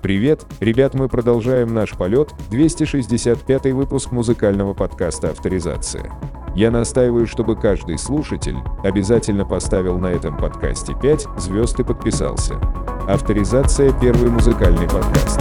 Привет, ребят, мы продолжаем наш полет, 265 выпуск музыкального подкаста «Авторизация». Я настаиваю, чтобы каждый слушатель обязательно поставил на этом подкасте 5 звезд и подписался. Авторизация – первый музыкальный подкаст.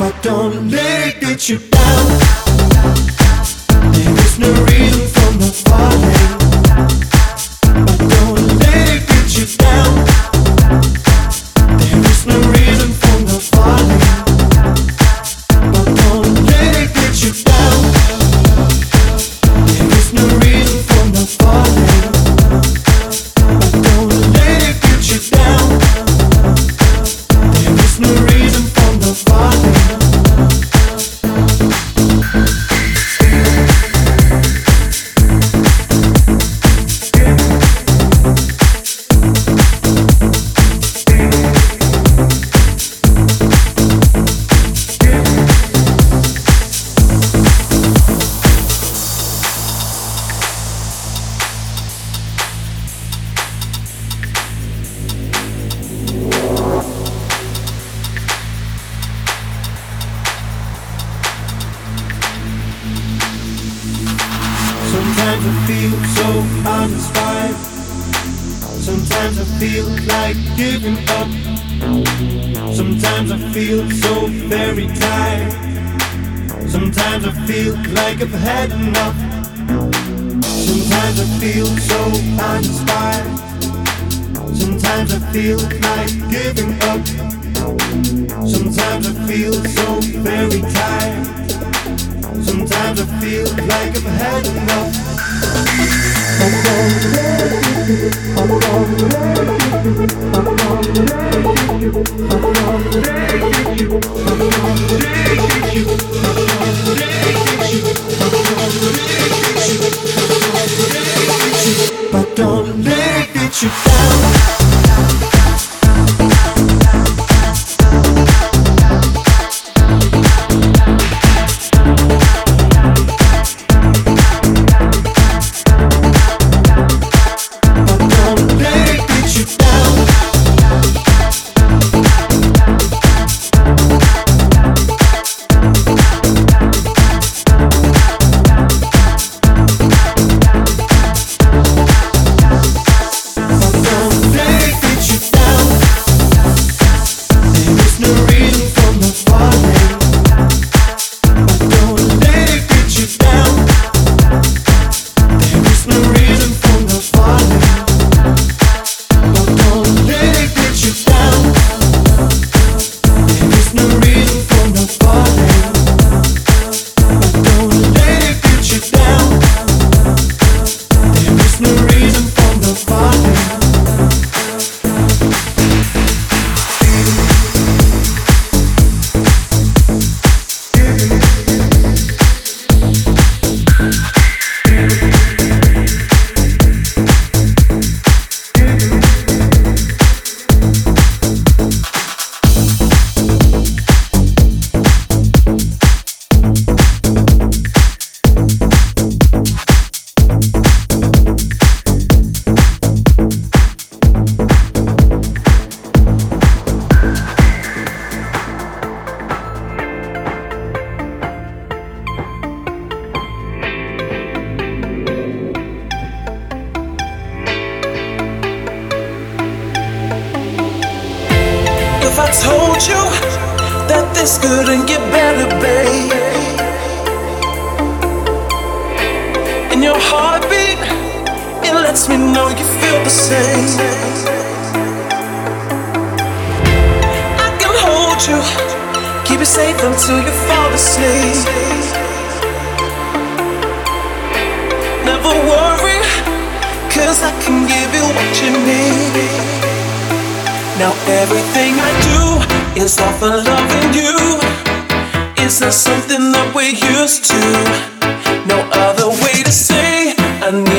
But don't let it get you down. There is no reason.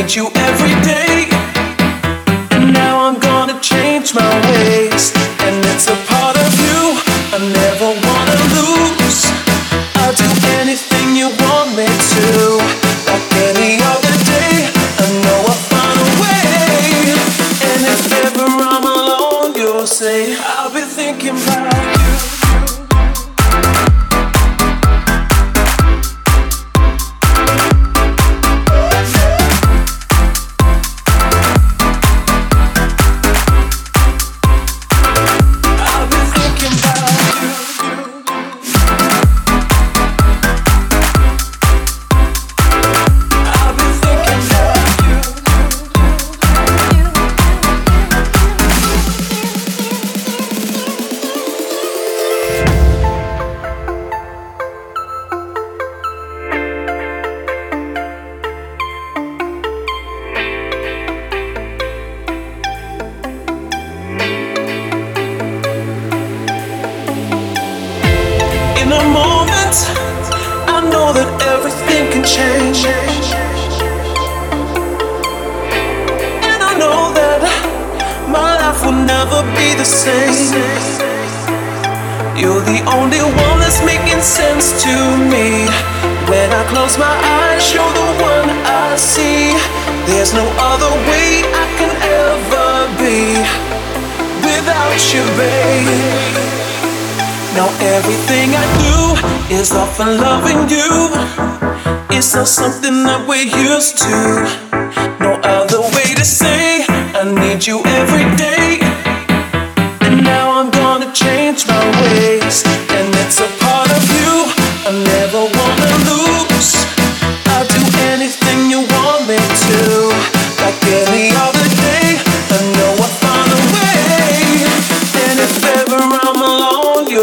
need you every day. Now I'm gonna change my way.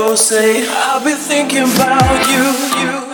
so safe. I've been thinking about you, you.